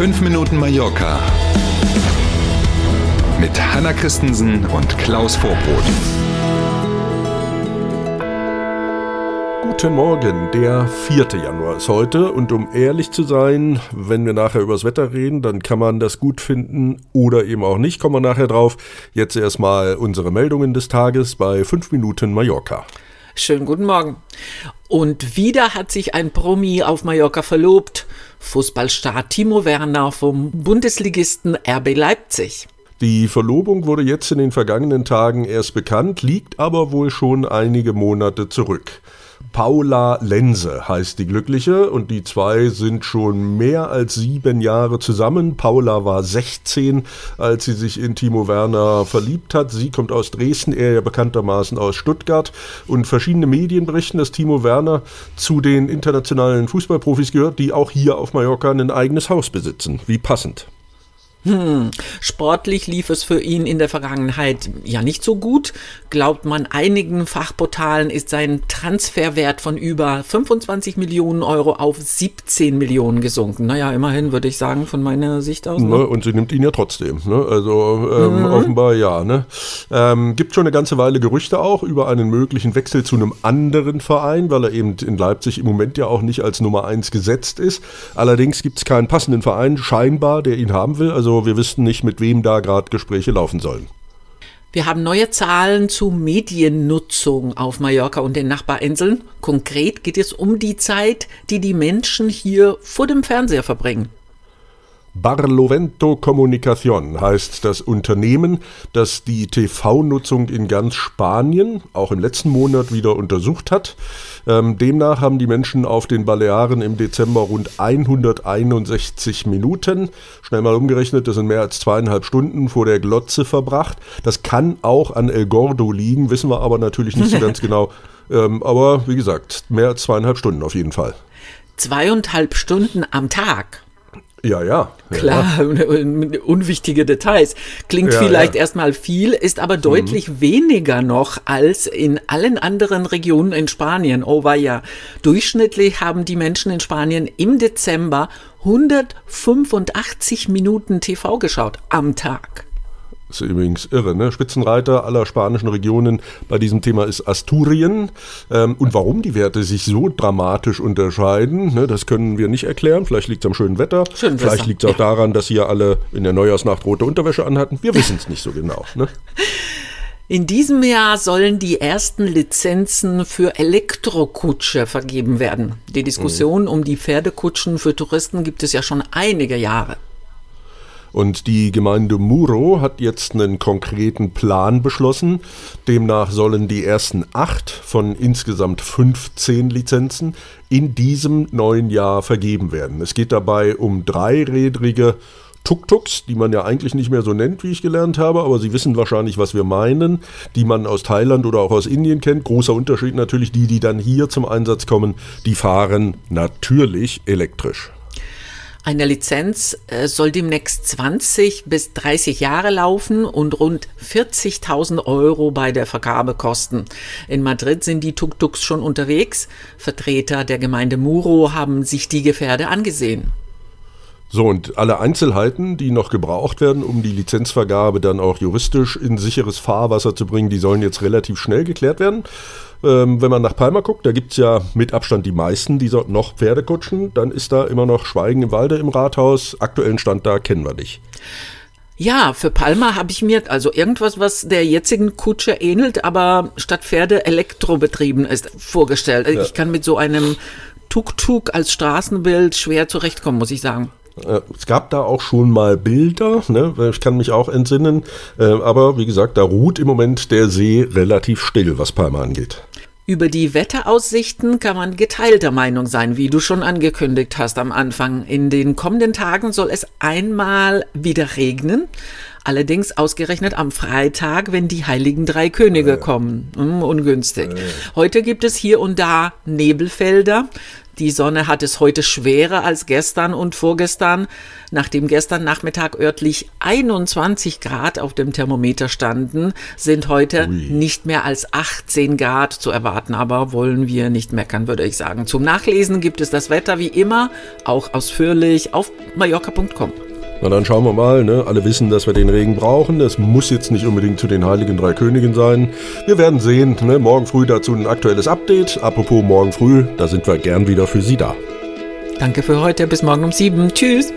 5 Minuten Mallorca mit Hanna Christensen und Klaus Vorbrot. Guten Morgen, der 4. Januar ist heute und um ehrlich zu sein, wenn wir nachher übers Wetter reden, dann kann man das gut finden oder eben auch nicht, kommen wir nachher drauf. Jetzt erstmal unsere Meldungen des Tages bei 5 Minuten Mallorca. Schönen guten Morgen. Und wieder hat sich ein Promi auf Mallorca verlobt. Fußballstar Timo Werner vom Bundesligisten RB Leipzig. Die Verlobung wurde jetzt in den vergangenen Tagen erst bekannt, liegt aber wohl schon einige Monate zurück. Paula Lense heißt die Glückliche und die zwei sind schon mehr als sieben Jahre zusammen. Paula war 16, als sie sich in Timo Werner verliebt hat. Sie kommt aus Dresden, er ja bekanntermaßen aus Stuttgart und verschiedene Medien berichten, dass Timo Werner zu den internationalen Fußballprofis gehört, die auch hier auf Mallorca ein eigenes Haus besitzen. Wie passend. Hm. Sportlich lief es für ihn in der Vergangenheit ja nicht so gut. Glaubt man einigen Fachportalen ist sein Transferwert von über 25 Millionen Euro auf 17 Millionen gesunken. Naja, immerhin würde ich sagen, von meiner Sicht aus. Ne? Ne? Und sie nimmt ihn ja trotzdem. Ne? Also ähm, mhm. offenbar ja. Ne? Ähm, gibt schon eine ganze Weile Gerüchte auch über einen möglichen Wechsel zu einem anderen Verein, weil er eben in Leipzig im Moment ja auch nicht als Nummer 1 gesetzt ist. Allerdings gibt es keinen passenden Verein, scheinbar, der ihn haben will. Also also wir wüssten nicht, mit wem da gerade Gespräche laufen sollen. Wir haben neue Zahlen zu Mediennutzung auf Mallorca und den Nachbarinseln. Konkret geht es um die Zeit, die die Menschen hier vor dem Fernseher verbringen. Barlovento Comunicación heißt das Unternehmen, das die TV-Nutzung in ganz Spanien auch im letzten Monat wieder untersucht hat. Ähm, demnach haben die Menschen auf den Balearen im Dezember rund 161 Minuten, schnell mal umgerechnet, das sind mehr als zweieinhalb Stunden vor der Glotze verbracht. Das kann auch an El Gordo liegen, wissen wir aber natürlich nicht so ganz genau. Ähm, aber wie gesagt, mehr als zweieinhalb Stunden auf jeden Fall. Zweieinhalb Stunden am Tag. Ja, ja. Klar, ja. unwichtige Details. Klingt ja, vielleicht ja. erstmal viel, ist aber deutlich mhm. weniger noch als in allen anderen Regionen in Spanien. Oh war ja. Durchschnittlich haben die Menschen in Spanien im Dezember 185 Minuten TV geschaut am Tag. Ist übrigens irre, ne? Spitzenreiter aller spanischen Regionen bei diesem Thema ist Asturien. Ähm, und warum die Werte sich so dramatisch unterscheiden, ne, das können wir nicht erklären. Vielleicht liegt es am schönen Wetter. Schön Vielleicht liegt es auch ja. daran, dass hier alle in der Neujahrsnacht rote Unterwäsche anhatten. Wir wissen es nicht so genau. Ne? In diesem Jahr sollen die ersten Lizenzen für Elektrokutsche vergeben werden. Die Diskussion mhm. um die Pferdekutschen für Touristen gibt es ja schon einige Jahre. Und die Gemeinde Muro hat jetzt einen konkreten Plan beschlossen. Demnach sollen die ersten acht von insgesamt 15 Lizenzen in diesem neuen Jahr vergeben werden. Es geht dabei um dreirädrige Tuk-Tuks, die man ja eigentlich nicht mehr so nennt, wie ich gelernt habe, aber Sie wissen wahrscheinlich, was wir meinen, die man aus Thailand oder auch aus Indien kennt. Großer Unterschied natürlich, die, die dann hier zum Einsatz kommen, die fahren natürlich elektrisch. Eine Lizenz äh, soll demnächst 20 bis 30 Jahre laufen und rund 40.000 Euro bei der Vergabe kosten. In Madrid sind die Tuk-Tuks schon unterwegs. Vertreter der Gemeinde Muro haben sich die Gefährde angesehen. So, und alle Einzelheiten, die noch gebraucht werden, um die Lizenzvergabe dann auch juristisch in sicheres Fahrwasser zu bringen, die sollen jetzt relativ schnell geklärt werden. Ähm, wenn man nach Palma guckt, da gibt es ja mit Abstand die meisten dieser noch Pferdekutschen. Dann ist da immer noch Schweigen im Walde im Rathaus. Aktuellen Stand da kennen wir nicht. Ja, für Palma habe ich mir also irgendwas, was der jetzigen Kutsche ähnelt, aber statt Pferde elektrobetrieben ist, vorgestellt. Ja. Ich kann mit so einem Tuk-Tuk als Straßenbild schwer zurechtkommen, muss ich sagen. Äh, es gab da auch schon mal Bilder, ne? ich kann mich auch entsinnen, äh, aber wie gesagt, da ruht im Moment der See relativ still, was Palma angeht. Über die Wetteraussichten kann man geteilter Meinung sein, wie du schon angekündigt hast am Anfang. In den kommenden Tagen soll es einmal wieder regnen. Allerdings ausgerechnet am Freitag, wenn die heiligen drei Könige kommen. Hm, ungünstig. Heute gibt es hier und da Nebelfelder. Die Sonne hat es heute schwerer als gestern und vorgestern. Nachdem gestern Nachmittag örtlich 21 Grad auf dem Thermometer standen, sind heute Ui. nicht mehr als 18 Grad zu erwarten. Aber wollen wir nicht meckern, würde ich sagen. Zum Nachlesen gibt es das Wetter wie immer, auch ausführlich auf mallorca.com. Na dann schauen wir mal, ne? alle wissen, dass wir den Regen brauchen. Es muss jetzt nicht unbedingt zu den Heiligen Drei Königen sein. Wir werden sehen, ne? morgen früh dazu ein aktuelles Update. Apropos morgen früh, da sind wir gern wieder für Sie da. Danke für heute, bis morgen um sieben. Tschüss.